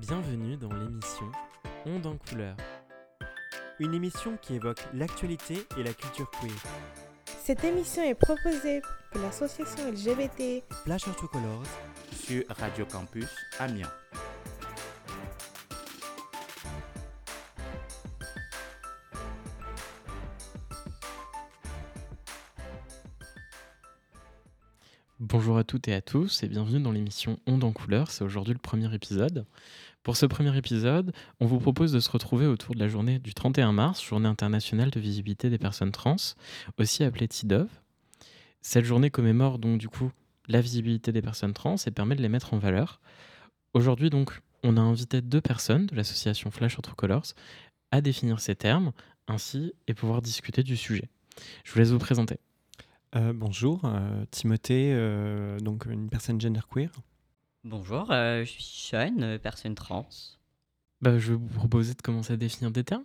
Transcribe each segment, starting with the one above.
Bienvenue dans l'émission Onde en couleur. Une émission qui évoque l'actualité et la culture queer. Cette émission est proposée par l'association LGBT Flash Colors sur Radio Campus Amiens. Bonjour à toutes et à tous et bienvenue dans l'émission Onde en couleur. C'est aujourd'hui le premier épisode. Pour ce premier épisode, on vous propose de se retrouver autour de la journée du 31 mars, journée internationale de visibilité des personnes trans, aussi appelée TIDOV. Cette journée commémore donc du coup la visibilité des personnes trans et permet de les mettre en valeur. Aujourd'hui donc, on a invité deux personnes de l'association Flash Entre Colors à définir ces termes ainsi et pouvoir discuter du sujet. Je vous laisse vous présenter. Euh, bonjour, euh, Timothée, euh, donc une personne genderqueer. Bonjour, euh, je suis Sean, euh, personne trans. Bah, je vais vous proposer de commencer à définir des termes.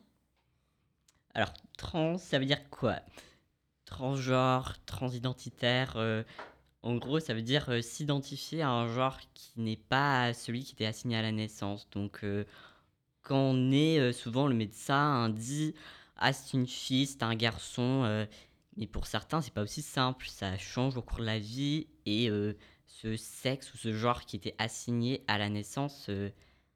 Alors, trans, ça veut dire quoi? Transgenre, transidentitaire, euh, en gros, ça veut dire s'identifier à un genre qui n'est pas celui qui était assigné à la naissance. Donc, quand on est, souvent le médecin dit Ah, c'est une fille, c'est un garçon. Mais pour certains, c'est pas aussi simple. Ça change au cours de la vie et euh, ce sexe ou ce genre qui était assigné à la naissance euh,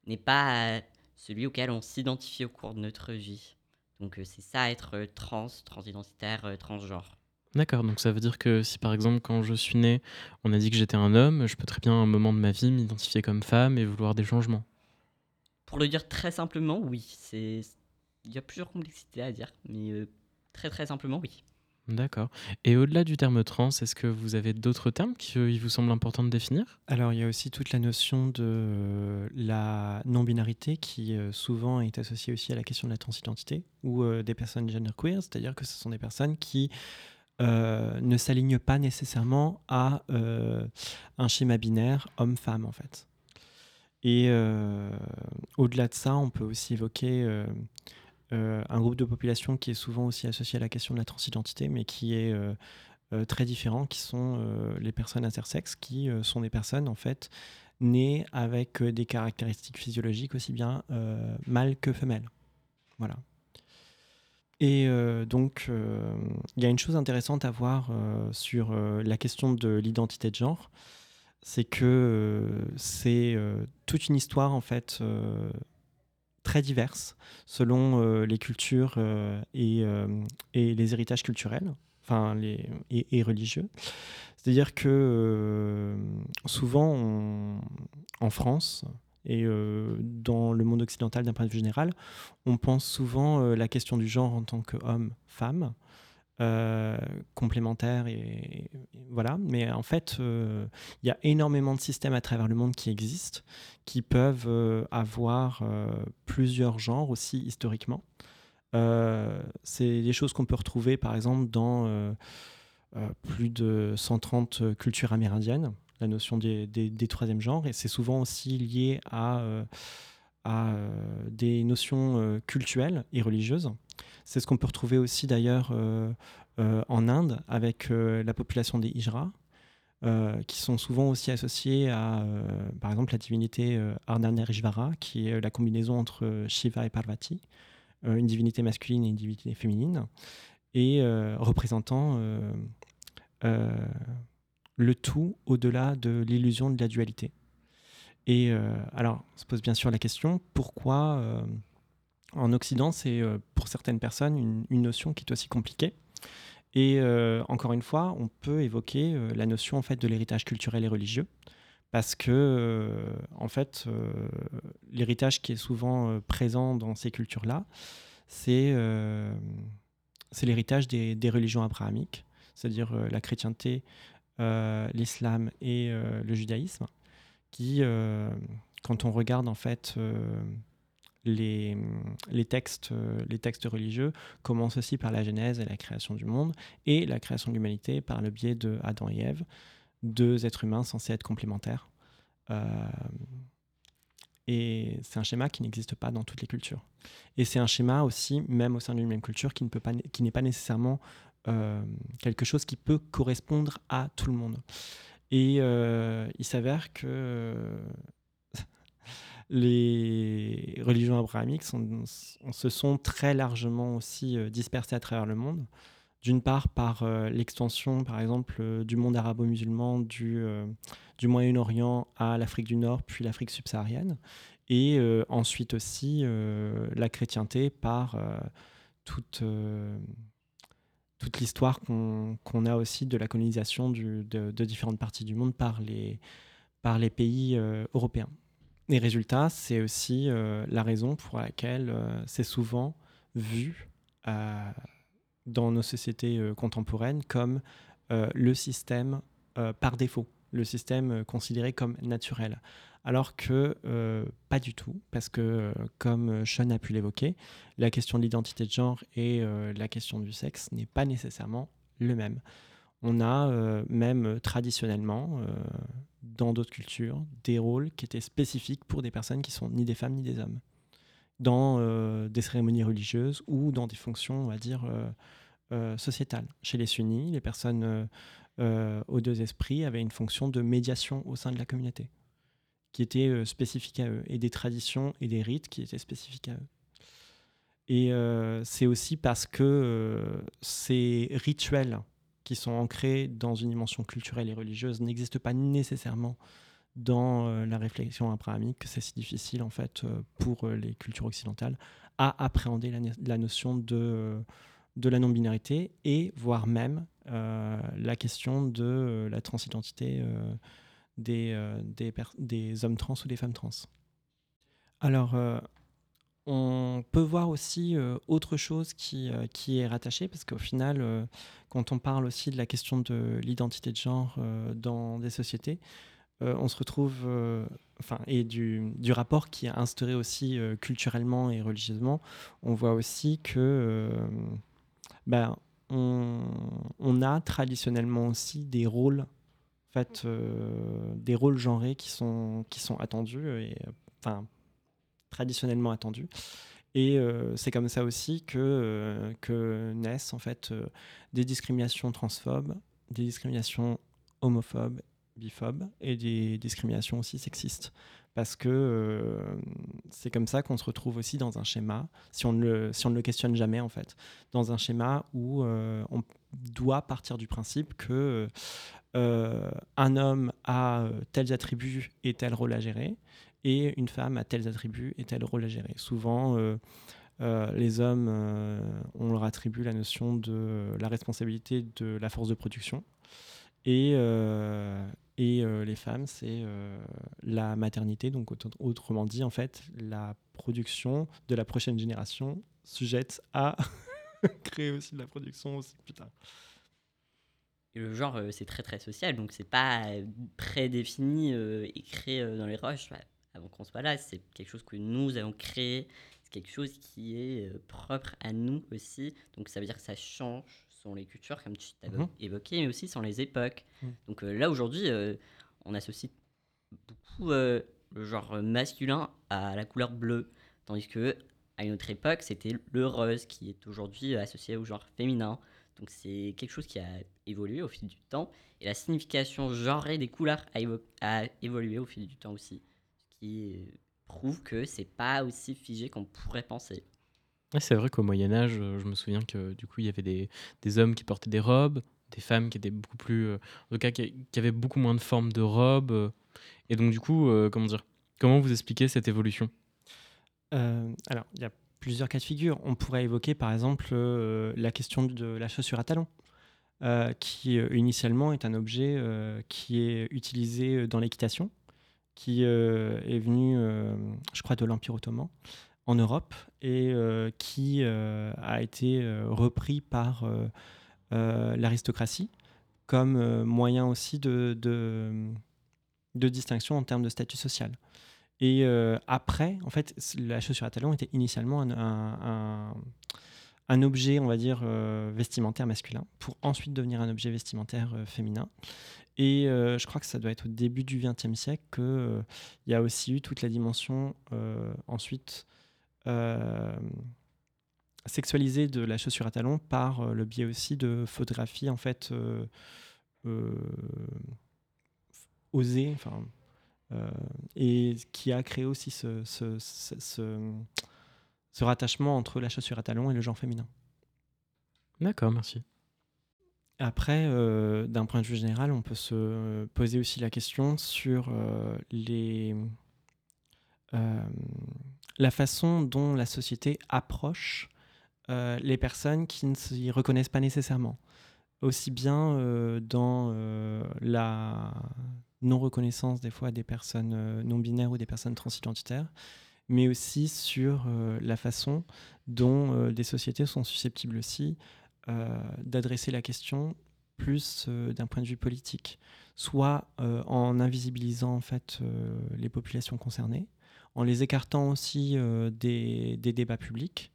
n'est pas euh, celui auquel on s'identifie au cours de notre vie. Donc, euh, c'est ça être trans, transidentitaire, transgenre. D'accord, donc ça veut dire que si par exemple quand je suis né, on a dit que j'étais un homme, je peux très bien à un moment de ma vie m'identifier comme femme et vouloir des changements. Pour le dire très simplement, oui. C'est il y a plusieurs complexités à dire, mais très très simplement, oui. D'accord. Et au-delà du terme trans, est-ce que vous avez d'autres termes qui euh, vous semble important de définir? Alors il y a aussi toute la notion de euh, la non-binarité qui euh, souvent est associée aussi à la question de la transidentité ou des personnes genderqueer, c'est-à-dire que ce sont des personnes qui ne s'alignent pas nécessairement à un schéma binaire homme-femme en fait. Et au-delà de ça, on peut aussi évoquer un groupe de population qui est souvent aussi associé à la question de la transidentité, mais qui est euh, euh, très différent, qui sont euh, les personnes intersexes, qui euh, sont des personnes en fait nées avec euh, des caractéristiques physiologiques aussi bien euh, mâles que femelles. Voilà. Et euh, donc, euh, il y a une chose intéressante à voir euh, sur euh, la question de l'identité de genre, c'est que euh, c'est euh, toute une histoire en fait euh, très diverse selon euh, les cultures euh, et, euh, et les héritages culturels, enfin les et, religieux. C'est-à-dire que souvent en France et dans le monde occidental d'un point de vue général, on pense souvent la question du genre en tant qu'homme-femme. Euh, complémentaire et, voilà mais en fait euh, il y a énormément de systèmes à travers le monde qui existent qui peuvent euh, avoir plusieurs genres aussi historiquement. C'est des choses qu'on peut retrouver par exemple dans plus de 130 cultures amérindiennes, la notion des, des, des genres, et c'est souvent aussi lié à, à euh, des notions euh, cultuelles et religieuses. C'est ce qu'on peut retrouver aussi d'ailleurs euh, en Inde avec la population des Hijras, qui sont souvent aussi associés à, par exemple, la divinité euh, Ardhanarishvara, qui est la combinaison entre Shiva et Parvati, une divinité masculine et une divinité féminine, et représentant le tout au-delà de l'illusion de la dualité. Et euh, alors, se pose bien sûr la question, pourquoi euh, en Occident, c'est euh, pour certaines personnes une, notion qui est aussi compliquée. Et encore une fois, on peut évoquer la notion en fait de l'héritage culturel et religieux, parce que en fait, l'héritage qui est souvent présent dans ces cultures-là, c'est euh, c'est l'héritage des, religions abrahamiques, c'est-à-dire la chrétienté, l'islam et le judaïsme, qui, euh, quand on regarde en fait euh, les, les, textes, euh, les textes religieux, commencent aussi par la Genèse et la création du monde, et la création de l'humanité par le biais de Adam et Ève, deux êtres humains censés être complémentaires. Et c'est un schéma qui n'existe pas dans toutes les cultures. Et c'est un schéma aussi, même au sein d'une même culture, qui n'est pas nécessairement quelque chose qui peut correspondre à tout le monde. Et euh, il s'avère que les religions abrahamiques se sont très largement aussi dispersées à travers le monde. D'une part par l'extension, par exemple, du monde arabo-musulman, du Moyen-Orient à l'Afrique du Nord, puis l'Afrique subsaharienne, et ensuite aussi la chrétienté par toute toute l'histoire qu'on a aussi de la colonisation de, différentes parties du monde par les, par les pays euh, européens. Les résultats, c'est aussi euh, la raison pour laquelle euh, c'est souvent vu dans nos sociétés contemporaines comme le système par défaut, le système considéré comme naturel alors que euh, pas du tout, parce que euh, comme Sean a pu l'évoquer, la question de l'identité de genre et euh, la question du sexe n'est pas nécessairement le même. On a même traditionnellement, dans d'autres cultures, des rôles qui étaient spécifiques pour des personnes qui sont ni des femmes ni des hommes, dans des cérémonies religieuses ou dans des fonctions, on va dire, sociétales. Chez les sunnis, les personnes aux deux esprits avaient une fonction de médiation au sein de la communauté qui étaient euh, spécifiques à eux, et des traditions et des rites qui étaient spécifiques à eux. Et euh, c'est aussi parce que euh, ces rituels qui sont ancrés dans une dimension culturelle et religieuse n'existent pas nécessairement dans la réflexion abrahamique que c'est si difficile en fait pour les cultures occidentales à appréhender la, notion de, de la non-binarité et voire même la question de la transidentité des, euh, des, des, hommes trans ou des femmes trans. Alors, euh, on peut voir aussi euh, autre chose qui, qui est rattachée, parce qu'au final, quand on parle aussi de la question de l'identité de genre dans des sociétés, on se retrouve, enfin, et du, du, rapport qui est instauré aussi culturellement et religieusement, on voit aussi que ben, on, a traditionnellement aussi des rôles fait, euh, des rôles genrés qui sont, qui sont attendus, et, enfin, traditionnellement attendus. Et euh, c'est comme ça aussi que, euh, que naissent en fait des discriminations transphobes, des discriminations homophobes, biphobes et des discriminations aussi sexistes. Parce que c'est comme ça qu'on se retrouve aussi dans un schéma, si on, ne le, si on ne le questionne jamais en fait, dans un schéma où on doit partir du principe que euh, un homme a euh, tels attributs et tel rôle à gérer, et une femme a tels attributs et tel rôle à gérer. Souvent, euh, les hommes, on leur attribue la notion de la responsabilité de la force de production, et, et les femmes, c'est la maternité, donc autrement dit, en fait, la production de la prochaine génération sujette à créer aussi de la production aussi le genre, euh, c'est très très social, donc c'est pas euh, prédéfini euh, créé dans les roches avant qu'on soit là. C'est quelque chose que nous avons créé, c'est quelque chose qui est propre à nous aussi. Donc ça veut dire que ça change les cultures, comme tu t'avais mhm. évoqué, mais aussi selon les époques. Mhm. Donc là aujourd'hui, on associe beaucoup le genre masculin à la couleur bleue, tandis que à une autre époque, c'était le rose qui est aujourd'hui associé au genre féminin. Donc c'est quelque chose qui a évolué au fil du temps et la signification genrée des couleurs a, évolué au fil du temps aussi, ce qui prouve que c'est pas aussi figé qu'on pourrait penser. C'est vrai qu'au Moyen Âge, je me souviens que du coup il y avait des, des, hommes qui portaient des robes, des femmes qui étaient beaucoup plus, euh, en tout cas qui, avaient beaucoup moins de formes de robes, euh, et donc du coup euh, comment dire, comment vous expliquez cette évolution? Alors il y a plusieurs cas de figure. On pourrait évoquer par exemple euh, la question de la chaussure à talons, euh, qui euh, initialement est un objet qui est utilisé dans l'équitation, qui est venu, je crois, de l'Empire ottoman en Europe et qui a été repris par l'aristocratie comme moyen aussi de, distinction en termes de statut social. Et euh, après, en fait, la chaussure à talons était initialement un, objet, on va dire, euh, vestimentaire masculin, pour ensuite devenir un objet vestimentaire euh, féminin. Et je crois que ça doit être au début du XXe siècle qu'il y a aussi eu toute la dimension ensuite sexualisée de la chaussure à talons par le biais aussi de photographies, en fait, osées, enfin Euh, et qui a créé aussi ce, ce, ce, ce- ce rattachement entre la chaussure à talons et le genre féminin. D'accord, merci. Après, euh, d'un point de vue général, on peut se poser aussi la question sur euh, les, euh, la façon dont la société approche euh, les personnes qui ne s'y reconnaissent pas nécessairement. Aussi bien euh, dans euh, la non-reconnaissance des fois des personnes non-binaires ou des personnes transidentitaires, mais aussi sur la façon dont des sociétés sont susceptibles aussi d'adresser la question plus d'un point de vue politique, soit en invisibilisant en fait les populations concernées, en les écartant aussi euh, des, débats publics,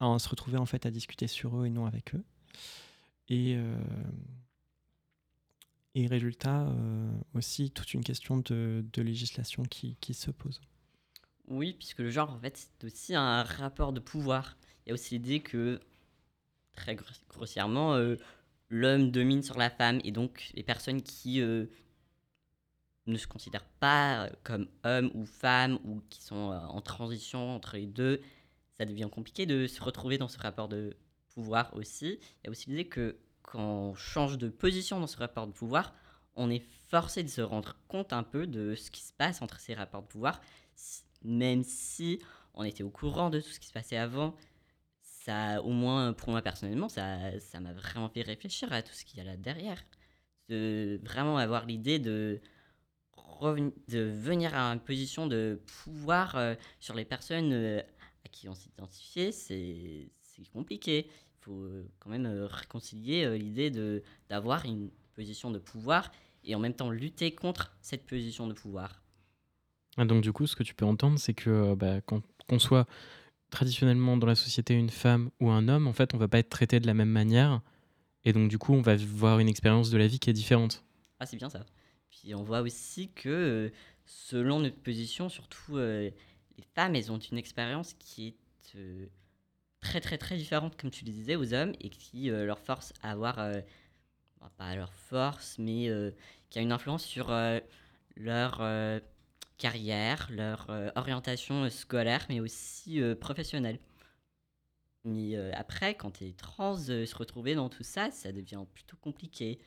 à se retrouver en fait à discuter sur eux et non avec eux. Et, euh, résultat, euh, aussi toute une question de, législation qui, qui se pose. Oui, puisque le genre, en fait, c'est aussi un rapport de pouvoir. Il y a aussi l'idée que, très gros- grossièrement, l'homme domine sur la femme, et donc les personnes qui ne se considèrent pas euh, comme hommes ou femmes, ou qui sont euh, en transition entre les deux, ça devient compliqué de se retrouver dans ce rapport de pouvoir aussi. Il y a aussi l'idée que quand on change de position dans ce rapport de pouvoir, on est forcé de se rendre compte un peu de ce qui se passe entre ces rapports de pouvoir même si on était au courant de tout ce qui se passait avant, ça, au moins pour moi personnellement, ça, ça m'a vraiment fait réfléchir à tout ce qu'il y a là derrière. De vraiment avoir l'idée de, de venir à une position de pouvoir euh, sur les personnes euh, à qui on s'identifiait, c'est compliqué. Il faut euh, quand même réconcilier l'idée d'avoir une position de pouvoir et en même temps lutter contre cette position de pouvoir. Ah, donc du coup, ce que tu peux entendre, c'est que bah, quand- qu'on soit traditionnellement dans la société une femme ou un homme, en fait, on va pas être traité de la même manière. Et donc du coup, on va voir une expérience de la vie qui est différente. Ah, c'est bien ça. Puis on voit aussi que euh, selon notre position, surtout euh, les femmes, elles ont une expérience qui est euh, très très très différente, comme tu le disais, aux hommes et qui leur force à avoir, bon, pas leur force, mais qui a une influence sur leur carrière, leur orientation scolaire, mais aussi professionnelle. Mais après, quand tu es trans, se retrouver dans tout ça, ça devient plutôt compliqué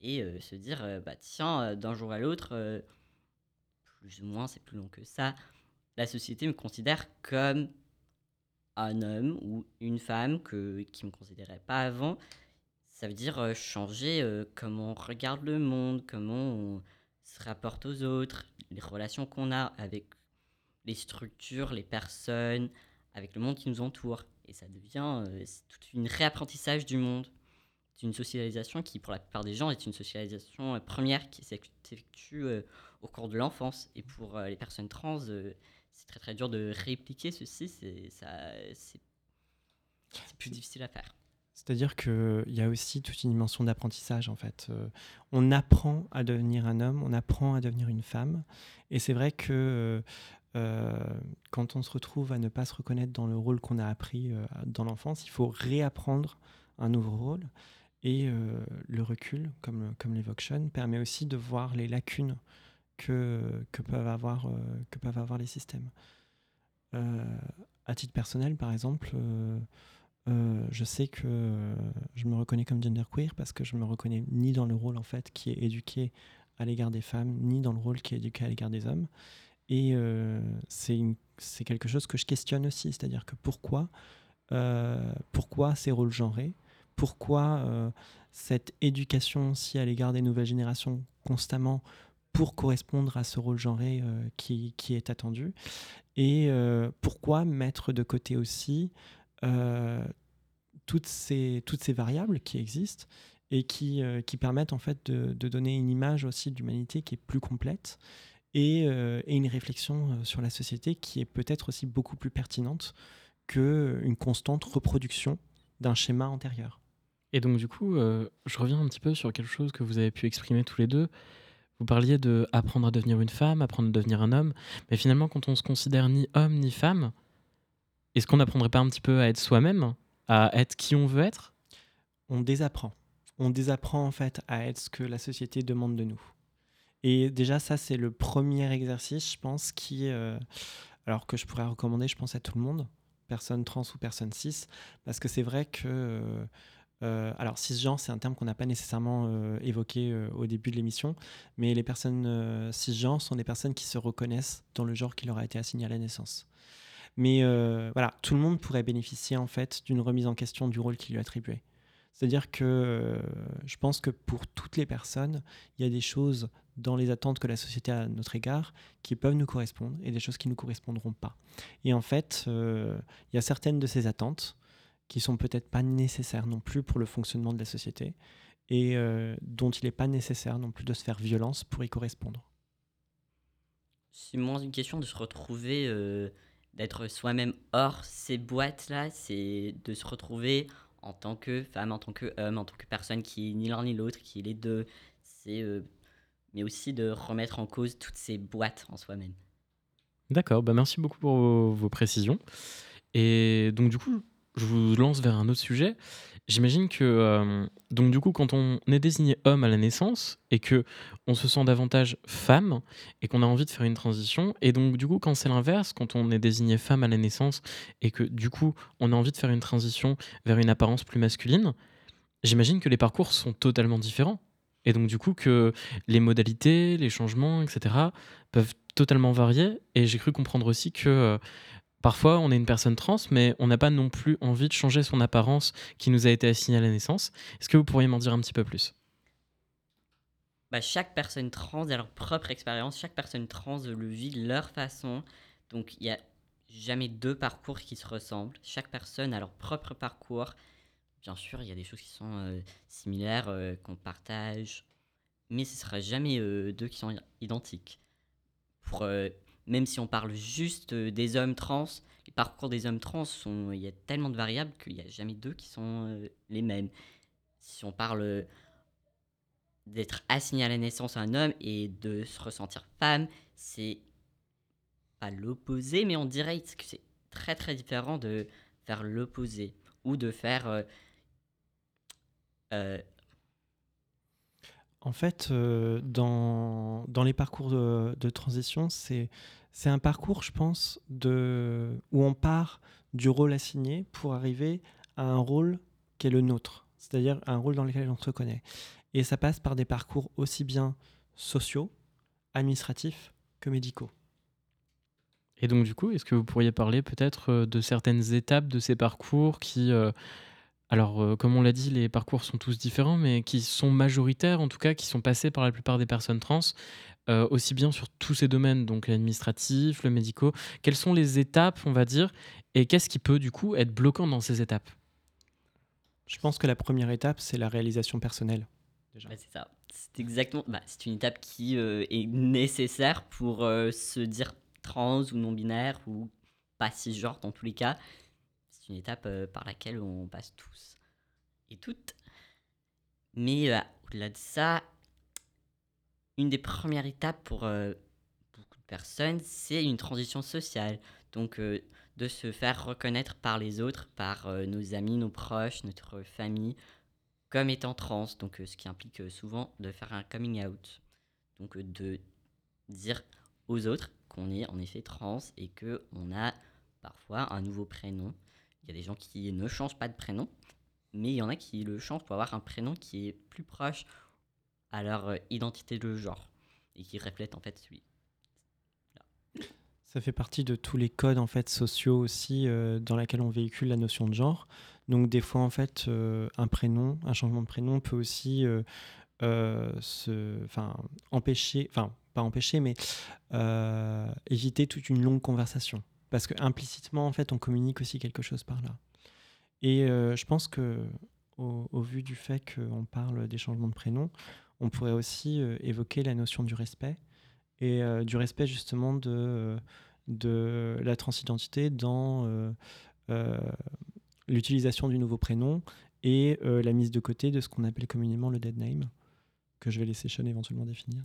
et se dire bah tiens d'un jour à l'autre plus ou moins c'est plus long que ça la société me considère comme un homme ou une femme que qui me considérait pas avant. Ça veut dire changer comment on regarde le monde comment on se rapporte aux autres les relations qu'on a avec les structures les personnes avec le monde qui nous entoure. Et ça devient tout une réapprentissage du monde une socialisation qui, pour la plupart des gens, est une socialisation euh, première qui s'effectue euh, au cours de l'enfance. Et pour euh, les personnes trans, c'est très très dur de répliquer ceci. C'est c'est c'est plus difficile à faire. C'est-à-dire qu'il y a aussi toute une dimension d'apprentissage, en fait. Euh, on apprend à devenir un homme, on apprend à devenir une femme. Et c'est vrai que euh, quand on se retrouve à ne pas se reconnaître dans le rôle qu'on a appris euh, dans l'enfance, il faut réapprendre un nouveau rôle. Et euh, le recul, comme, comme permet aussi de voir les lacunes que, que, peuvent, avoir, euh, peuvent avoir les systèmes. Euh, à titre personnel, par exemple, je sais que je me reconnais comme genderqueer parce que je me reconnais ni dans le rôle en fait qui est éduqué à l'égard des femmes, ni dans le rôle qui est éduqué à l'égard des hommes. Et c'est quelque chose que je questionne aussi, c'est-à-dire que pourquoi, pourquoi ces rôles genrés, pourquoi euh, cette éducation aussi à l'égard des nouvelles générations constamment pour correspondre à ce rôle genré euh, qui, est attendu, et euh, pourquoi mettre de côté aussi toutes, ces, variables qui existent et qui, permettent en fait de, donner une image aussi d'humanité qui est plus complète et, et une réflexion sur la société qui est peut-être aussi beaucoup plus pertinente qu'une constante reproduction d'un schéma antérieur. Et donc du coup, euh, je reviens un petit peu sur quelque chose que vous avez pu exprimer tous les deux. Vous parliez de apprendre à devenir une femme, apprendre à devenir un homme, mais finalement, quand on se considère ni homme ni femme, est-ce qu'on n'apprendrait pas un petit peu à être soi-même, à être qui on veut être? On désapprend. On désapprend en fait à être ce que la société demande de nous. Et déjà, ça, c'est le premier exercice, je pense, qui, euh, alors que je pourrais recommander, je pense, à tout le monde, personne trans ou personne cis, parce que c'est vrai que, euh, euh, alors cisgenre, c'est un terme qu'on n'a pas nécessairement euh, évoqué euh, au début de l'émission, mais les personnes cisgenres sont des personnes qui se reconnaissent dans le genre qui leur a été assigné à la naissance. Mais voilà, tout le monde pourrait bénéficier en fait d'une remise en question du rôle qui lui est attribué. C'est-à-dire que je pense que pour toutes les personnes, il y a des choses dans les attentes que la société a à notre égard qui peuvent nous correspondre et des choses qui ne nous correspondront pas. Et en fait, il y a certaines de ces attentes qui sont peut-être pas nécessaires non plus pour le fonctionnement de la société et euh, dont il n'est pas nécessaire non plus de se faire violence pour y correspondre. C'est moins une question de se retrouver, euh, d'être soi-même hors ces boîtes-là, c'est de se retrouver en tant que femme, en tant qu'homme, en tant que personne qui est ni l'un ni l'autre, qui est les deux. C'est, euh, mais aussi de remettre en cause toutes ces boîtes en soi-même. D'accord, bah merci beaucoup pour vos, vos précisions. Et donc du coup, je vous lance vers un autre sujet. J'imagine que euh, donc du coup, quand on est désigné homme à la naissance et que on se sent davantage femme et qu'on a envie de faire une transition, et donc du coup, quand c'est l'inverse, quand on est désigné femme à la naissance et que du coup, on a envie de faire une transition vers une apparence plus masculine, j'imagine que les parcours sont totalement différents. Et donc du coup que les modalités, les changements, etc. peuvent totalement varier. Et j'ai cru comprendre aussi que euh, parfois on est une personne trans, mais on n'a pas non plus envie de changer son apparence qui nous a été assignée à la naissance. Est-ce que vous pourriez m'en dire un petit peu plus? Bah, chaque personne trans a leur propre expérience, chaque personne trans le vit de leur façon. Donc il n'y a jamais deux parcours qui se ressemblent. Chaque personne a leur propre parcours. Bien sûr, il y a des choses qui sont euh, similaires, euh, qu'on partage, mais ce ne sera jamais euh, deux qui sont identiques. Même si on parle juste euh, des hommes trans, les parcours des hommes trans, sont, il y a tellement de variables qu'il n'y a jamais deux qui sont euh, les mêmes. Si on parle euh, d'être assigné à la naissance à un homme et de se ressentir femme, c'est pas l'opposé, mais on dirait que c'est très très différent de faire l'opposé ou de faire En fait, euh, dans, dans les parcours de, transition, c'est un parcours, je pense, de, où on part du rôle assigné pour arriver à un rôle qui est le nôtre, c'est-à-dire un rôle dans lequel on se reconnaît. Et ça passe par des parcours aussi bien sociaux, administratifs que médicaux. Et donc du coup, est-ce que vous pourriez parler peut-être euh, de certaines étapes de ces parcours qui, euh, alors euh, comme on l'a dit, les parcours sont tous différents, mais qui sont majoritaires, en tout cas, qui sont passés par la plupart des personnes trans, euh, aussi bien sur tous ces domaines, donc l'administratif, le médicaux. Quelles sont les étapes, on va dire, et qu'est-ce qui peut du coup être bloquant dans ces étapes? Je pense que la première étape, c'est la réalisation personnelle. déjà. bah, c'est ça. C'est exactement. Bah, c'est une étape qui euh, est nécessaire pour euh, se dire trans ou non binaire ou pas cisgenre dans tous les cas. Une étape euh, par laquelle on passe tous et toutes. Mais euh, au-delà de ça, une des premières étapes pour euh, beaucoup de personnes, c'est une transition sociale. Donc, de se faire reconnaître par les autres, par nos amis, nos proches, notre famille, comme étant trans. Donc, ce qui implique souvent de faire un coming out. Donc, de dire aux autres qu'on est en effet trans et que on a parfois un nouveau prénom. Il y a des gens qui ne changent pas de prénom, mais il y en a qui le changent pour avoir un prénom qui est plus proche à leur euh, identité de genre et qui reflète en fait celui. Ça fait partie de tous les codes en fait sociaux aussi euh, dans lesquels on véhicule la notion de genre. Donc des fois en fait euh, un prénom, un changement de prénom peut aussi se, enfin empêcher, enfin pas empêcher mais éviter toute une longue conversation parce que implicitement en fait on communique aussi quelque chose par là. Et euh, je pense que au, au vu du fait qu'on parle des changements de prénom, on pourrait aussi euh, évoquer la notion du respect et euh, du respect justement de, de la transidentité dans l'utilisation du nouveau prénom et la mise de côté de ce qu'on appelle communément le dead name, que je vais laisser Sean éventuellement définir.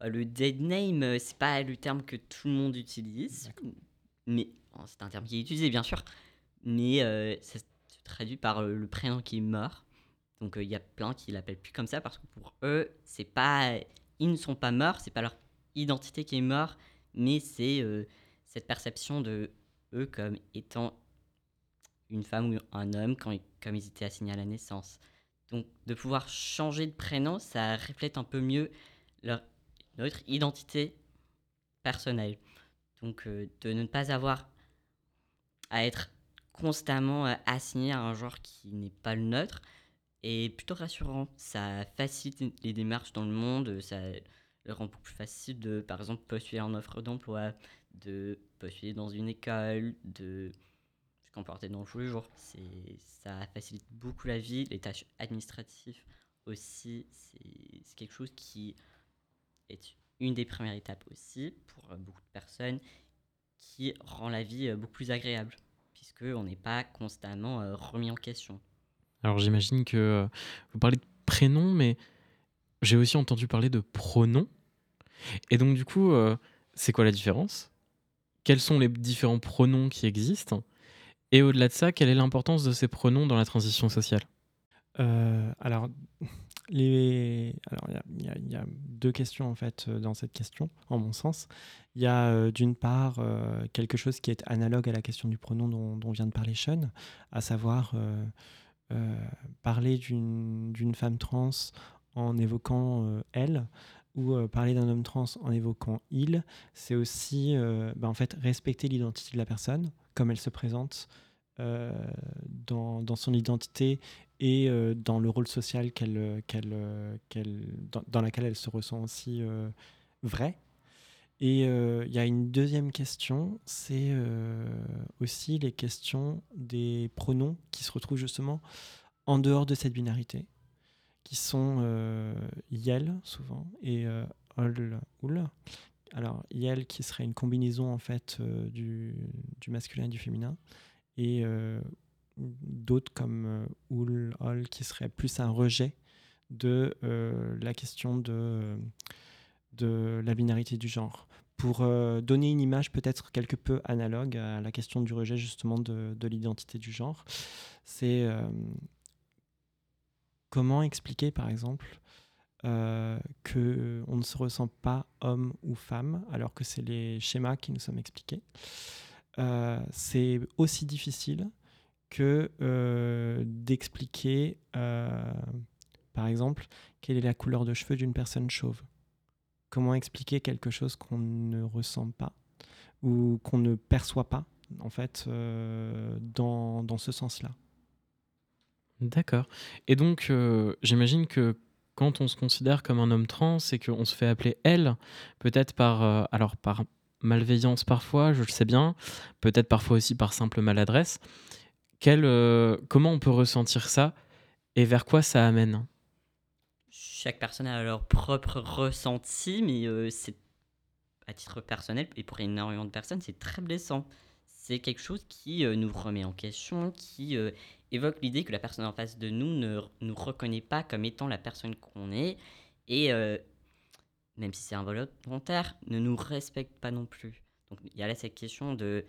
Bah, Le dead name, c'est pas le terme que tout le monde utilise, mais bon, c'est un terme qui est utilisé bien sûr, mais euh, ça se traduit par euh, le prénom qui est mort. Donc euh, il y a plein qui l'appellent plus comme ça parce que pour eux, c'est pas ils ne sont pas morts, c'est pas leur identité qui est morte, mais c'est cette perception de eux comme étant une femme ou un homme quand, comme ils étaient assignés à la naissance. Donc de pouvoir changer de prénom, ça reflète un peu mieux leur, notre identité personnelle. Donc euh, de ne pas avoir à être constamment euh, assigné à un genre qui n'est pas le nôtre est plutôt rassurant. Ça facilite les démarches dans le monde, ça le rend beaucoup plus facile de, par exemple, postuler en offre d'emploi, de postuler dans une école, de se comporter dans le jour le jour. Ça facilite beaucoup la vie, les tâches administratives aussi. C'est quelque chose qui est une des premières étapes aussi pour euh, beaucoup de personnes qui rend la vie euh, beaucoup plus agréable puisqu'on n'est pas constamment euh, remis en question. Alors j'imagine que vous parlez de prénom, mais j'ai aussi entendu parler de pronom. Et donc du coup, c'est quoi la différence? Quels sont les différents pronoms qui existent? Et au-delà de ça, quelle est l'importance de ces pronoms dans la transition sociale? Alors, les... Alors, il y, a deux questions en fait dans cette question, en mon sens. Il y a d'une part quelque chose qui est analogue à la question du pronom dont, dont vient de parler Sean, à savoir parler d'une femme trans en évoquant elle ou parler d'un homme trans en évoquant il, c'est aussi bah, en fait respecter l'identité de la personne comme elle se présente dans, dans, son identité et dans le rôle social qu'elle, qu'elle, qu'elle, dans, dans, laquelle elle se ressent aussi vraie. Et il y a une deuxième question, c'est aussi les questions des pronoms qui se retrouvent justement en dehors de cette binarité, qui sont yel souvent et ol, ul. Alors yel qui serait une combinaison en fait du, du, masculin et du féminin, et d'autres comme ul, ol qui serait plus un rejet de la question de de la binarité du genre. Pour euh, donner une image peut-être quelque peu analogue à la question du rejet justement de, de l'identité du genre, c'est euh, comment expliquer par exemple euh, qu'on ne se ressent pas homme ou femme alors que c'est les schémas qui nous sont expliqués. Euh, c'est aussi difficile que d'expliquer, par exemple, quelle est la couleur de cheveux d'une personne chauve comment expliquer quelque chose qu'on ne ressent pas ou qu'on ne perçoit pas, en fait, euh, dans, dans, ce sens-là. D'accord. Et donc, euh, j'imagine que quand on se considère comme un homme trans et qu'on se fait appeler elle, peut-être par, euh, alors par malveillance parfois, je le sais bien, peut-être parfois aussi par simple maladresse, quel, comment on peut ressentir ça et vers quoi ça amène? Chaque personne a leur propre ressenti, mais euh, c'est à titre personnel et pour énormément de personnes, c'est très blessant. C'est quelque chose qui euh, nous remet en question, qui euh, évoque l'idée que la personne en face de nous ne nous reconnaît pas comme étant la personne qu'on est et même si c'est involontaire, ne nous respecte pas non plus. Donc il y a là cette question de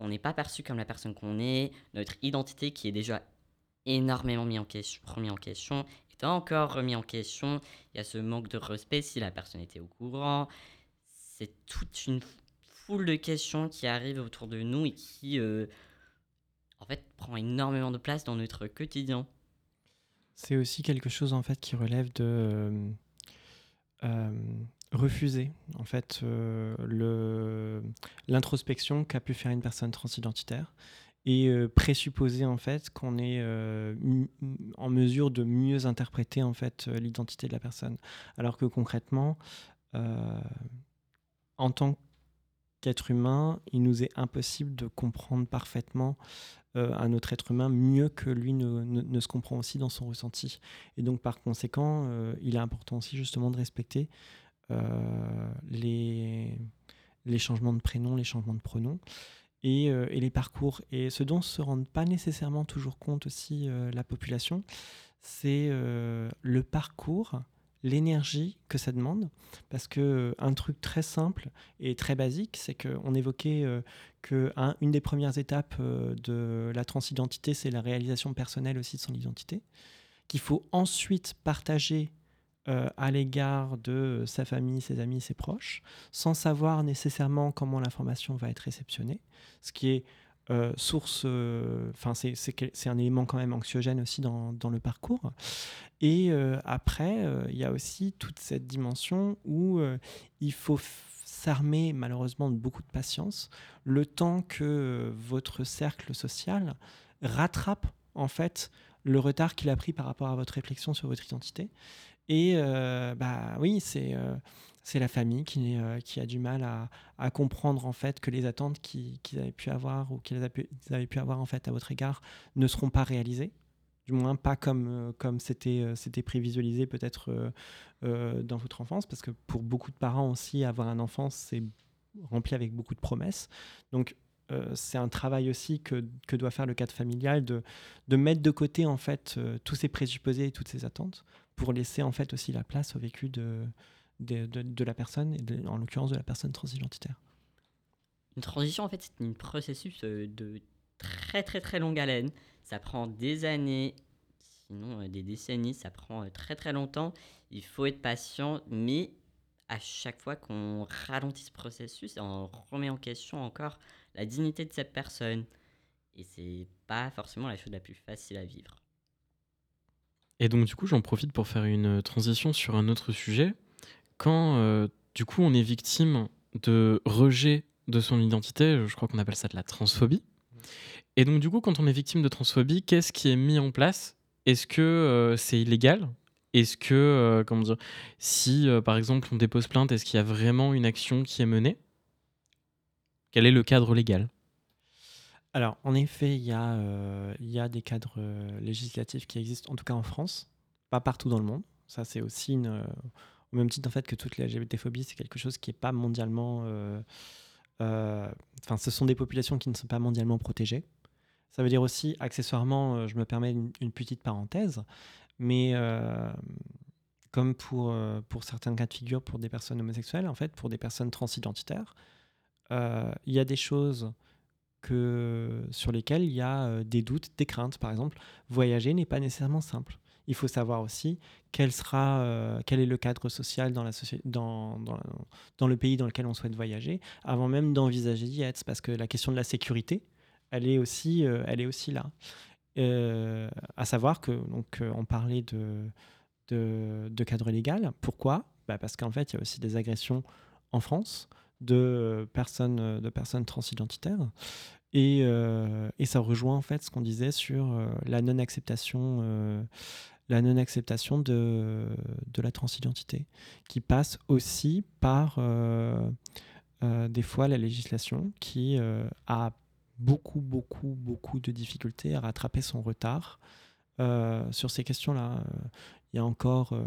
on n'est pas perçu comme la personne qu'on est, notre identité qui est déjà énormément mis en question, remis en question encore remis en question. Il y a ce manque de respect si la personne était au courant. C'est toute une foule de questions qui arrivent autour de nous et qui, euh, en fait, prend énormément de place dans notre quotidien. C'est aussi quelque chose, en fait, qui relève de euh, refuser, en fait, l'introspection qu'a pu faire une personne transidentitaire et euh, présupposer en fait qu'on est euh, en mesure de mieux interpréter en fait euh, l'identité de la personne. Alors que concrètement, en tant qu'être humain, il nous est impossible de comprendre parfaitement un autre être humain mieux que lui ne, se comprend aussi dans son ressenti. Et donc par conséquent, il est important aussi justement de respecter les, les changements de prénom, les changements de pronoms. Euh, et, les parcours. Et ce dont se rend pas nécessairement toujours compte aussi euh, la population, c'est euh, le parcours, l'énergie que ça demande. Parce que un truc très simple et très basique, c'est qu'on évoquait une des premières étapes de la transidentité, c'est la réalisation personnelle aussi de son identité. Qu'il faut ensuite partager euh, à l'égard de sa famille, ses amis, ses proches, sans savoir nécessairement comment l'information va être réceptionnée, ce qui est euh, source, euh, enfin c'est un élément quand même anxiogène aussi dans, dans le parcours. Et après, il y a aussi toute cette dimension où il faut s'armer malheureusement de beaucoup de patience, le temps que votre cercle social rattrape en fait le retard qu'il a pris par rapport à votre réflexion sur votre identité. Et euh, bah oui, c'est euh, c'est la famille qui, euh, qui a du mal à, comprendre en fait que les attentes qu'ils avaient pu avoir ou qu'ils avaient pu avoir en fait à votre égard ne seront pas réalisées. Du moins pas comme comme c'était c'était prévisualisé peut-être dans votre enfance parce que pour beaucoup de parents aussi avoir un enfant c'est rempli avec beaucoup de promesses. Donc c'est un travail aussi que, que, doit faire le cadre familial de, de mettre de côté en fait tous ces présupposés et toutes ces attentes pour laisser en fait aussi la place au vécu de, de, de, la personne, et en l'occurrence de la personne transidentitaire. Une transition, en fait, c'est un processus euh, de très très très longue haleine. Ça prend des années, sinon euh, des décennies, ça prend euh, très très longtemps. Il faut être patient, mais à chaque fois qu'on ralentit ce processus, on remet en question encore la dignité de cette personne. Et c'est pas forcément la chose la plus facile à vivre. Et donc, du coup, j'en profite pour faire une transition sur un autre sujet. Quand, euh, du coup, on est victime de rejet de son identité, je crois qu'on appelle ça de la transphobie. Et donc, du coup, quand on est victime de transphobie, qu'est-ce qui est mis en place? Est-ce que euh, c'est illégal? Est-ce que, euh, comment dire, si par exemple on dépose plainte, est-ce qu'il y a vraiment une action qui est menée? Quel est le cadre légal? Alors, en effet, il y, euh, y a des cadres euh, législatifs qui existent, en tout cas en France, pas partout dans le monde. Ça, c'est aussi une, euh, au même titre en fait que toute la LGBT-phobie, c'est quelque chose qui n'est pas mondialement. Enfin, ce sont des populations qui ne sont pas mondialement protégées. Ça veut dire aussi, accessoirement, je me permets une, petite parenthèse, mais comme pour, pour certains cas de figure pour des personnes homosexuelles, en fait, pour des personnes transidentitaires, il y a des choses que, sur lesquels il y a euh, des doutes, des craintes. Par exemple, voyager n'est pas nécessairement simple. Il faut savoir aussi quel, sera, euh, quel est le cadre social dans, la dans, dans, dans, le pays dans lequel on souhaite voyager, avant même d'envisager d'y être, parce que la question de la sécurité, elle est aussi, euh, elle est aussi là. à savoir que, donc, on parlait de, de, de cadre légal. Pourquoi? Bah Parce qu'en fait, il y a aussi des agressions en France de personnes, de personnes transidentitaires. Et, euh, et, ça rejoint en fait ce qu'on disait sur euh, la non-acceptation euh, la non-acceptation de, de, la transidentité, qui passe aussi par des fois la législation qui a beaucoup, beaucoup, beaucoup de difficultés à rattraper son retard sur ces questions-là. Il y a encore, euh,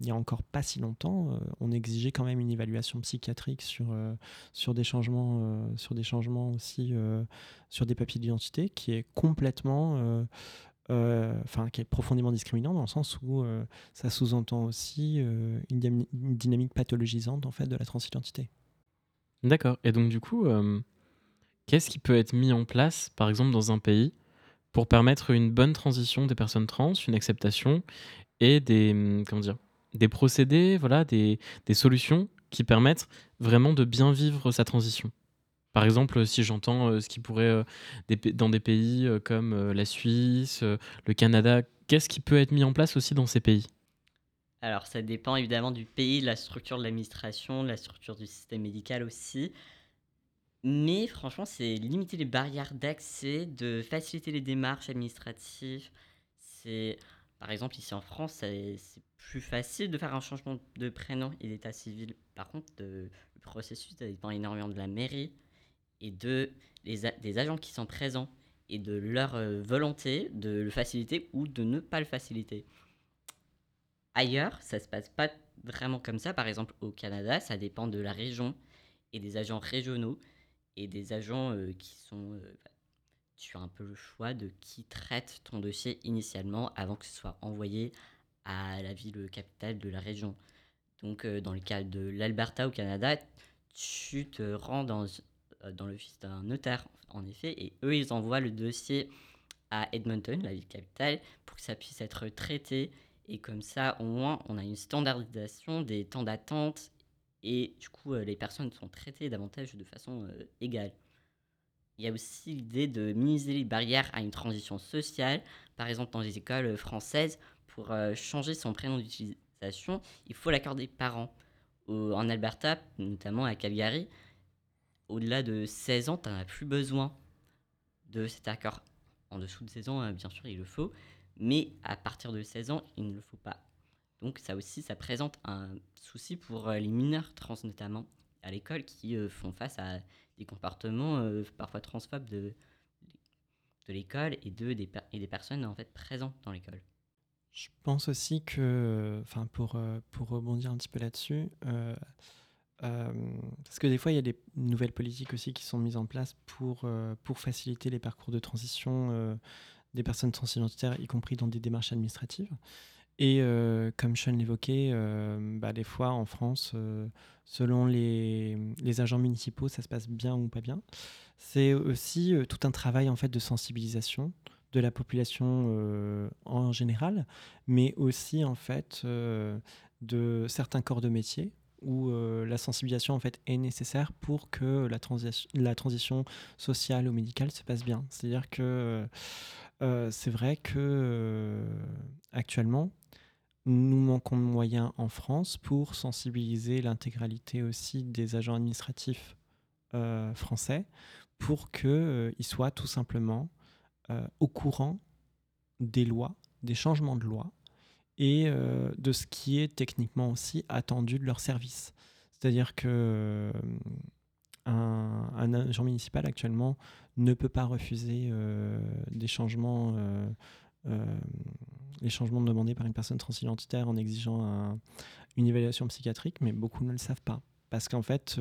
il y a encore pas si longtemps, euh, on exigeait quand même une évaluation psychiatrique sur, euh, sur, des, changements, sur des changements aussi sur des papiers d'identité qui est complètement, enfin, qui est profondément discriminant dans le sens où ça sous-entend aussi une, dynamique pathologisante en fait de la transidentité. D'accord. Et donc du coup, qu'est-ce qui peut être mis en place, par exemple, dans un pays pour permettre une bonne transition des personnes trans, une acceptation et des, hum, comment dire, des procédés, voilà, des, des solutions qui permettent vraiment de bien vivre sa transition? Par exemple, si j'entends euh, ce qui pourrait, euh, dans des pays euh, comme la Suisse, le Canada, qu'est-ce qui peut être mis en place aussi dans ces pays? Alors, ça dépend évidemment du pays, de la structure de l'administration, de la structure du système médical aussi. Mais franchement, c'est limiter les barrières d'accès, de faciliter les démarches administratives. C'est par exemple, ici en France, c'est plus facile de faire un changement de prénom et d'état civil. Par contre, le processus dépend énormément de la mairie et de des agents qui sont présents et de leur euh, volonté de le faciliter ou de ne pas le faciliter. Ailleurs, ça se passe pas vraiment comme ça. Par exemple, au Canada, ça dépend de la région et des agents régionaux et des agents euh, qui sont euh, tu as un peu le choix de qui traite ton dossier initialement avant que ce soit envoyé à la ville capitale de la région. Donc, dans le cas de l'Alberta au Canada, tu te rends dans, dans l'office d'un notaire, en effet, et eux, ils envoient le dossier à Edmonton, la ville capitale, pour que ça puisse être traité Et comme ça, au moins, on a une standardisation des temps d'attente et du coup, euh, les personnes sont traitées davantage de façon euh, égale. Il y a aussi l'idée de minimiser les barrières à une transition sociale. Par exemple, dans les écoles françaises, pour euh, changer son prénom d'utilisation, il faut l'accord des parents. En Alberta, notamment à Calgary, au-delà de 16 ans, tu n'en as plus besoin de cet accord. En dessous de 16 ans, euh, bien sûr, il le faut, mais à partir de 16 ans, il ne le faut pas. Donc ça aussi, ça présente un souci pour euh, les mineurs trans notamment à l'école qui euh, font face à des comportements euh, parfois transphobes de, de l'école et, de, des, et des personnes en fait présentes dans l'école. Je pense aussi que, enfin, pour, pour rebondir un petit peu là-dessus, euh, parce que des fois, il y a des nouvelles politiques aussi qui sont mises en place pour, euh, pour faciliter les parcours de transition euh, des personnes transidentitaires, y compris dans des démarches administratives. Et comme Sean l'évoquait, bah, des fois en France, selon les, agents municipaux, ça se passe bien ou pas bien. C'est aussi tout un travail en fait de sensibilisation de la population en général, mais aussi en fait de certains corps de métier où euh, la sensibilisation en fait est nécessaire pour que la, la transition sociale ou médicale se passe bien. C'est-à-dire que euh, c'est vrai que euh, actuellement nous manquons de moyens en France pour sensibiliser l'intégralité aussi des agents administratifs euh, français pour qu'ils soient tout simplement euh, au courant des lois, des changements de loi et euh, de ce qui est techniquement aussi attendu de leur service. C'est-à-dire que euh, un, un agent municipal actuellement ne peut pas refuser euh, des changements, les changements demandés par une personne transidentitaire en exigeant un- une évaluation psychiatrique, mais beaucoup ne le savent pas. Parce qu'en fait,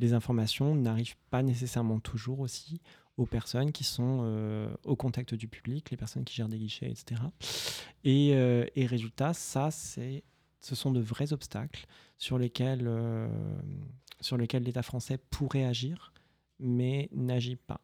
les informations n'arrivent pas nécessairement toujours aussi aux personnes qui sont euh, au contact du public, les personnes qui gèrent des guichets, etc. Et, euh, et résultat, ça, c'est, ce sont de vrais obstacles sur lesquels, euh, sur lesquels l'État français pourrait agir, mais n'agit pas.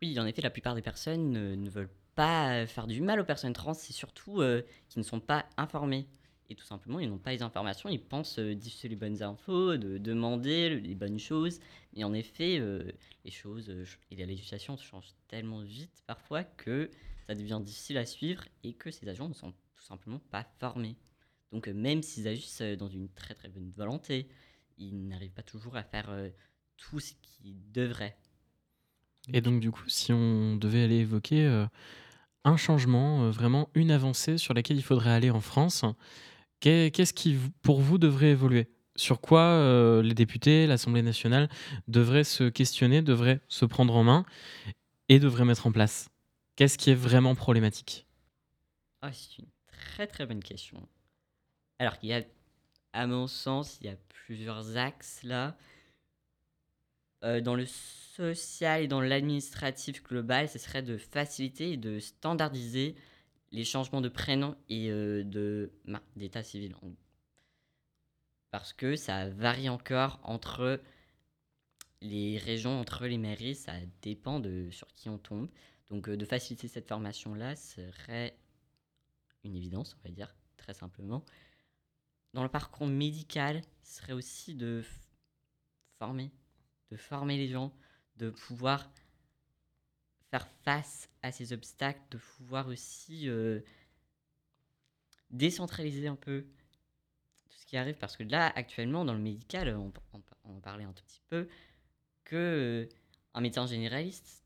Oui, en effet, la plupart des personnes ne, veulent pas faire du mal aux personnes trans, c'est surtout qu'ils ne sont pas informés. Et tout simplement, ils n'ont pas les informations, ils pensent euh, diffuser les bonnes infos, de demander le- les bonnes choses. Et en effet, euh, les choses euh, et la législation changent tellement vite parfois que ça devient difficile à suivre et que ces agents ne sont tout simplement pas formés. Donc même s'ils agissent dans une très très bonne volonté, ils n'arrivent pas toujours à faire tout ce qu'ils devraient. Et donc, du coup, si on devait aller évoquer un changement, vraiment une avancée sur laquelle il faudrait aller en France, qu'est-ce qui, pour vous, devrait évoluer? Sur quoi euh, les députés, l'Assemblée nationale devraient se questionner, devraient se prendre en main et devraient mettre en place? Qu'est-ce qui est vraiment problématique? Ah, c'est une très très bonne question. Alors qu'il y a, à mon sens, il y a plusieurs axes là. Euh, dans le social et dans l'administratif global, ce serait de faciliter et de standardiser les changements de prénom et euh, de d'état civil. Parce que ça varie encore entre les régions, entre les mairies, ça dépend de sur qui on tombe. Donc euh, de faciliter cette formation-là serait une évidence, on va dire, très simplement. Dans le parcours médical, serait aussi de former, de former les gens, de pouvoir faire face à ces obstacles, de pouvoir aussi euh, décentraliser un peu tout ce qui arrive. Parce que là, actuellement, dans le médical, on, parlait un tout petit peu, que euh, un médecin généraliste,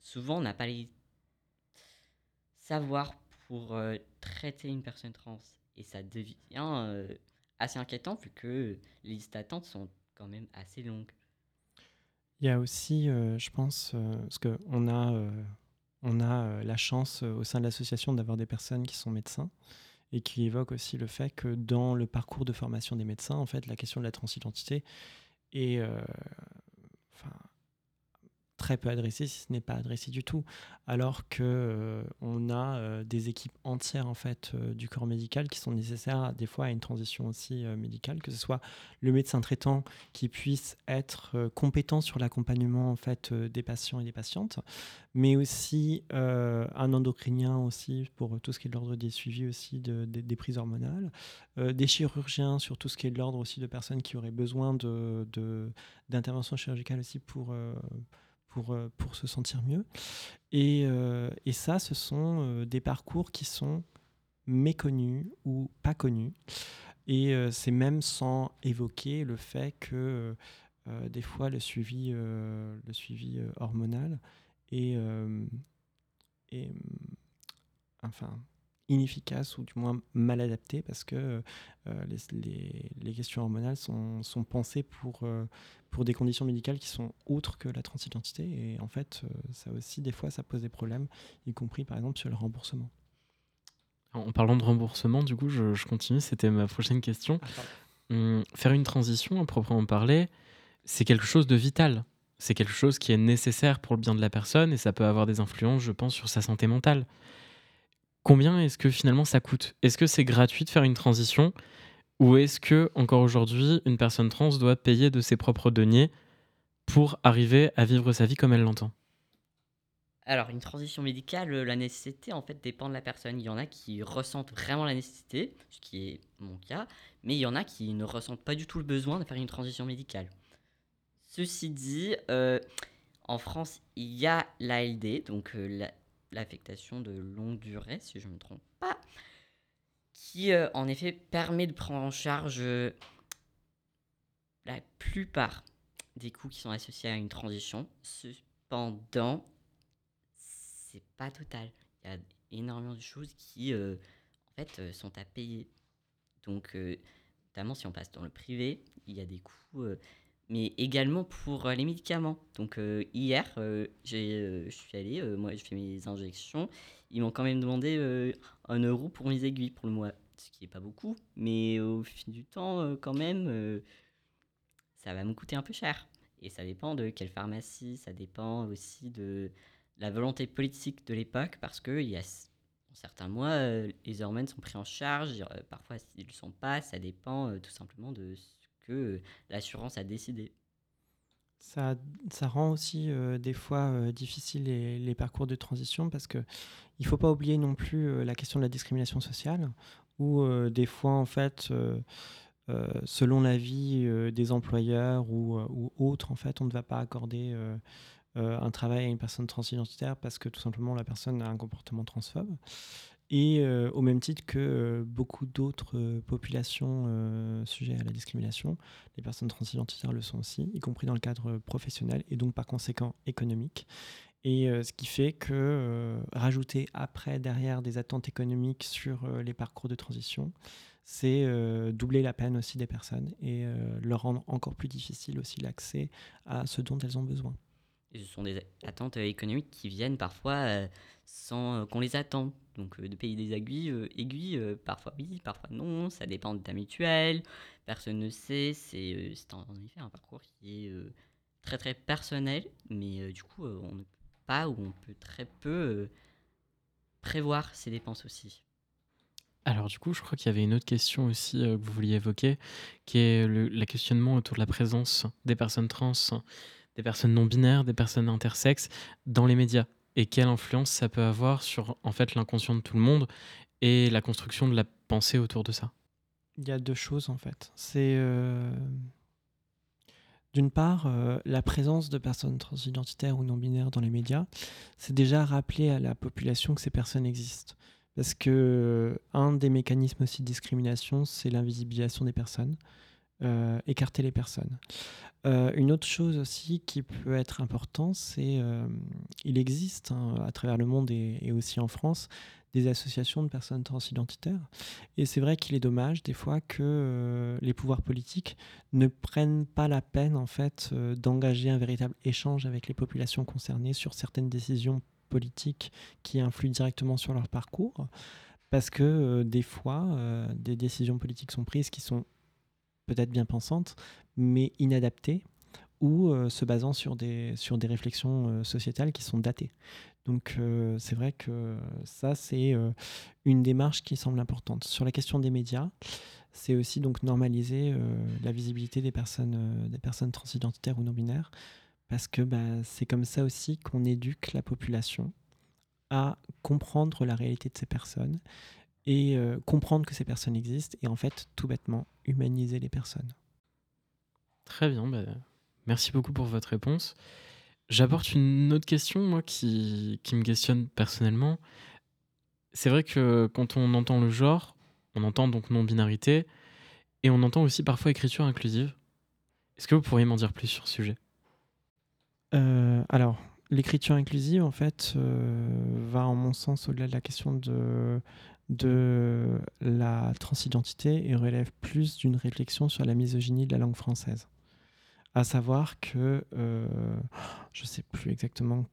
souvent, n'a pas les savoirs pour euh, traiter une personne trans. Et ça devient assez inquiétant vu que les listes d'attente sont quand même assez longues. Il y a aussi, euh, je pense, euh, parce qu'on a, on a euh, la chance au sein de l'association d'avoir des personnes qui sont médecins et qui évoquent aussi le fait que dans le parcours de formation des médecins, en fait, la question de la transidentité est très peu adressé, si ce n'est pas adressé du tout. Alors que euh, on a euh, des équipes entières en fait euh, du corps médical qui sont nécessaires des fois à une transition aussi médicale, que ce soit le médecin traitant qui puisse être compétent sur l'accompagnement en fait des patients et des patientes, mais aussi un endocrinien aussi pour tout ce qui est de l'ordre des suivis aussi de, des prises hormonales, des chirurgiens sur tout ce qui est de l'ordre aussi de personnes qui auraient besoin de, d'intervention chirurgicale aussi pour pour, euh, pour se sentir mieux. Et, euh, et ça, ce sont euh, des parcours qui sont méconnus ou pas connus. Et c'est même sans évoquer le fait que des fois le suivi, le suivi hormonal est, est enfin, inefficace ou du moins mal adapté parce que les, les, les, questions hormonales sont, sont pensées pour, pour des conditions médicales qui sont autres que la transidentité. Et en fait, euh, ça aussi, des fois, ça pose des problèmes, y compris par exemple sur le remboursement. En parlant de remboursement, du coup, je, continue, c'était ma prochaine question. Ah, hum, faire une transition, à proprement parler, c'est quelque chose de vital. C'est quelque chose qui est nécessaire pour le bien de la personne et ça peut avoir des influences, je pense, sur sa santé mentale. Combien est-ce que finalement ça coûte? Est-ce que c'est gratuit de faire une transition? Ou est-ce que, encore aujourd'hui, une personne trans doit payer de ses propres deniers pour arriver à vivre sa vie comme elle l'entend? Alors, une transition médicale, euh, la nécessité, en fait, dépend de la personne. Il y en a qui ressentent vraiment la nécessité, ce qui est mon cas, mais il y en a qui ne ressentent pas du tout le besoin de faire une transition médicale. Ceci dit, euh, en France, il y a l'ALD, donc euh, l'affectation de longue durée, si je ne me trompe pas, qui euh, en effet permet de prendre en charge euh, la plupart des coûts qui sont associés à une transition. Cependant, c'est pas total. Il y a énormément de choses qui euh, en fait sont à payer. Donc notamment si on passe dans le privé, il y a des coûts mais également pour les médicaments. Donc hier, je suis allé, moi je fais mes injections, ils m'ont quand même demandé euh, un euro pour mes aiguilles pour le mois, ce qui n'est pas beaucoup, mais au fil du temps, euh, quand même, euh, ça va me coûter un peu cher. Et ça dépend de quelle pharmacie, ça dépend aussi de la volonté politique de l'époque, parce que il y a certains mois, les hormones sont pris en charge, parfois ils ne le sont pas, ça dépend tout simplement de que l'assurance a décidé. Ça, ça rend aussi euh, des fois euh, difficile les, parcours de transition parce que il faut pas oublier non plus euh, la question de la discrimination sociale où des fois en fait selon l'avis des employeurs ou, ou, autres en fait on ne va pas accorder un travail à une personne transidentitaire parce que tout simplement la personne a un comportement transphobe et euh, au même titre que euh, beaucoup d'autres euh, populations sujets à la discrimination, les personnes transidentitaires le sont aussi, y compris dans le cadre professionnel et donc par conséquent économique. Et ce qui fait que rajouter après, derrière, des attentes économiques sur les parcours de transition, c'est doubler la peine aussi des personnes et leur rendre encore plus difficile aussi l'accès à ce dont elles ont besoin. Ce sont des attentes économiques qui viennent parfois sans qu'on les attende. Donc euh, de payer des aiguilles, euh, aiguilles euh, parfois oui, parfois non, ça dépend de ta mutuelle, personne ne sait, c'est en effet un parcours qui est très très personnel, mais du coup on ne peut pas ou on peut très peu prévoir ses dépenses aussi. Alors du coup, je crois qu'il y avait une autre question aussi que vous vouliez évoquer, qui est le questionnement autour de la présence des personnes trans, des personnes non binaires, des personnes intersexes dans les médias et quelle influence ça peut avoir sur en fait l'inconscient de tout le monde et la construction de la pensée autour de ça? Il y a deux choses en fait. C'est euh, d'une part euh, la présence de personnes transidentitaires ou non binaires dans les médias, c'est déjà rappeler à la population que ces personnes existent. Parce que euh, un des mécanismes aussi de discrimination, c'est l'invisibilisation des personnes. Euh, écarter les personnes. Euh, une autre chose aussi qui peut être importante, c'est euh, il existe hein, à travers le monde et, aussi en France des associations de personnes transidentitaires. Et c'est vrai qu'il est dommage des fois que les pouvoirs politiques ne prennent pas la peine en fait d'engager un véritable échange avec les populations concernées sur certaines décisions politiques qui influent directement sur leur parcours. Parce que des fois, des décisions politiques sont prises qui sont peut-être bien pensantes, mais inadaptées ou euh, se basant sur des, sur des réflexions euh, sociétales qui sont datées. Donc euh, c'est vrai que ça, c'est une démarche qui semble importante. Sur la question des médias, c'est aussi donc normaliser la visibilité des personnes, des personnes transidentitaires ou non-binaires, parce que bah, c'est comme ça aussi qu'on éduque la population à comprendre la réalité de ces personnes et euh, comprendre que ces personnes existent et en fait tout bêtement humaniser les personnes. Très bien, bah, merci beaucoup pour votre réponse. J'apporte une autre question, moi, qui, qui me questionne personnellement. C'est vrai que quand on entend le genre, on entend donc non-binarité, et on entend aussi parfois écriture inclusive. Est-ce que vous pourriez m'en dire plus sur ce sujet? Euh, alors, l'écriture inclusive, en fait, euh, va en mon sens au-delà de la question de, de la transidentité et relève plus d'une réflexion sur la misogynie de la langue française. À savoir que, euh, je ne sais plus exactement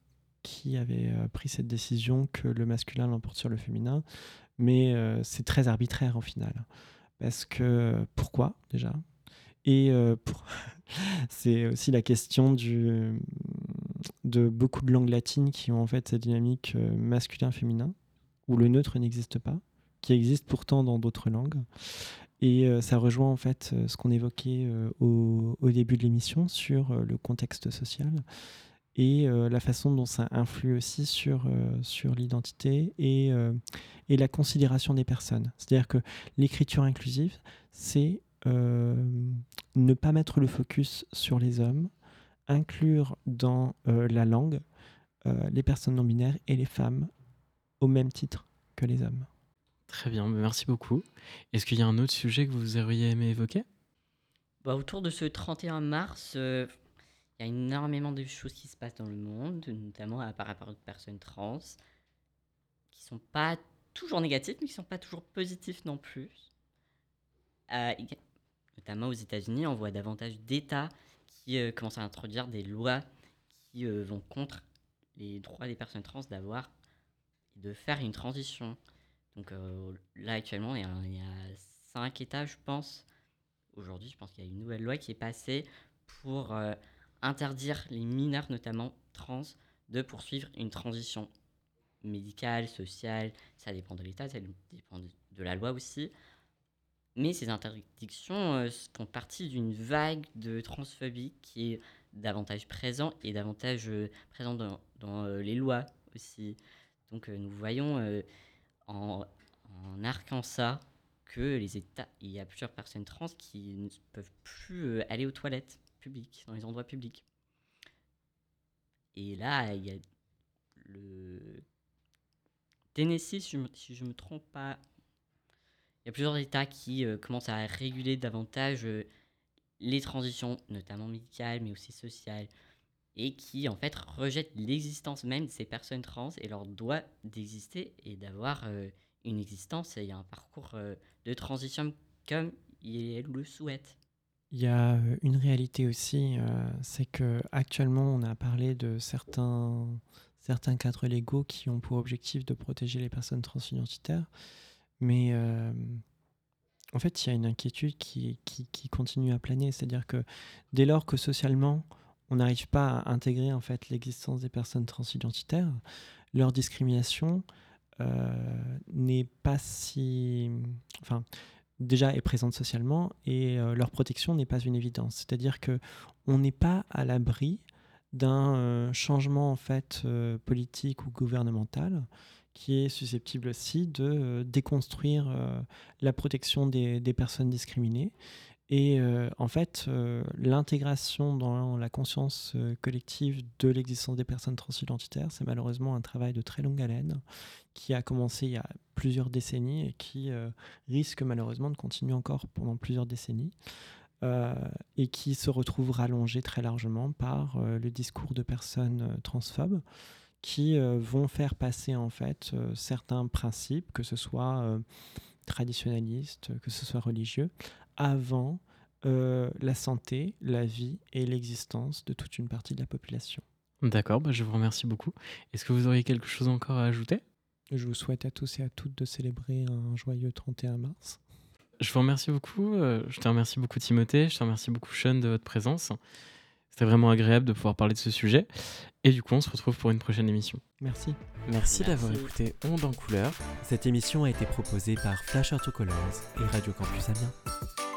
qui avait euh, pris cette décision que le masculin l'emporte sur le féminin, mais euh, c'est très arbitraire au final. Parce que, pourquoi déjà? Et c'est aussi la question de beaucoup de langues latines qui ont en fait cette dynamique masculin-féminin, où le neutre n'existe pas, qui existe pourtant dans d'autres langues. Et euh, ça rejoint en fait euh, ce qu'on évoquait euh, au, début de l'émission sur le contexte social et la façon dont ça influe aussi sur, l'identité et, la considération des personnes. C'est-à-dire que l'écriture inclusive, c'est ne pas mettre le focus sur les hommes, inclure dans la langue les personnes non binaires et les femmes au même titre que les hommes. Très bien, bah, merci beaucoup. Est-ce qu'il y a un autre sujet que vous auriez aimé évoquer? Bah, autour de ce 31 mars, euh, il y a énormément de choses qui se passent dans le monde, notamment à- par rapport aux personnes trans, qui sont pas toujours négatives, mais qui sont pas toujours positives non plus. Euh, notamment aux États-Unis, on voit davantage d'États qui euh, commencent à introduire des lois qui euh, vont contre les droits des personnes trans d'avoir de faire une transition. Donc euh, là, actuellement, il y, a, cinq États, je pense. Aujourd'hui, je pense qu'il y a une nouvelle loi qui est passée pour euh, interdire les mineurs, notamment trans, de poursuivre une transition médicale, sociale. Ça dépend de l'État, ça dépend de, la loi aussi. Mais ces interdictions euh, font partie d'une vague de transphobie qui est davantage présent et davantage euh, présent dans, les lois aussi. Donc euh, nous voyons euh, en, en ça que les États, il y a plusieurs personnes trans qui ne peuvent plus euh, aller aux toilettes publiques, dans les endroits publics. Et là, il y a le Tennessee, si je je me trompe pas, il y a plusieurs États qui commencent à réguler davantage les transitions, notamment médicales, mais aussi sociales, et qui en fait rejettent l'existence même de ces personnes trans et leur droit d'exister et d'avoir euh, une existence. Et un parcours euh, de transition comme ils le souhaitent. Il y a euh, une réalité aussi, c'est que actuellement on a parlé de certains, certains cadres légaux qui ont pour objectif de protéger les personnes transidentitaires, mais en fait il y a une inquiétude qui, qui, qui continue à planer, c'est-à-dire que dès lors que socialement on n'arrive pas à intégrer en fait l'existence des personnes transidentitaires, leur discrimination euh, n'est pas si, enfin déjà est présente socialement et euh, leur protection n'est pas une évidence. C'est-à-dire que on n'est pas à l'abri d'un euh, changement en fait euh, politique ou gouvernemental qui est susceptible aussi de déconstruire la protection des personnes discriminées. Et euh, en fait, euh, l'intégration dans la conscience euh, collective de l'existence des personnes transidentitaires, c'est malheureusement un travail de très longue haleine qui a commencé il y a plusieurs décennies et qui risque malheureusement de continuer encore pendant plusieurs décennies et qui se retrouve rallongé très largement par le discours de personnes transphobes qui vont faire passer en fait certains principes, que ce soit traditionnalistes, que ce soit religieux, avant euh, la santé, la vie et l'existence de toute une partie de la population. D'accord, bah, je vous remercie beaucoup. Est-ce que vous auriez quelque chose encore à ajouter? Je vous souhaite à tous et à toutes de célébrer un joyeux 31 mars. Je vous remercie beaucoup. euh, Je te remercie beaucoup Timothée. Je te remercie beaucoup Sean de votre présence. C'était vraiment agréable de pouvoir parler de ce sujet. Et du coup, on se retrouve pour une prochaine émission. Merci. Merci, d'avoir écouté Onde en couleur. Cette émission a été proposée par Flash Autocolors et Radio Campus Amiens.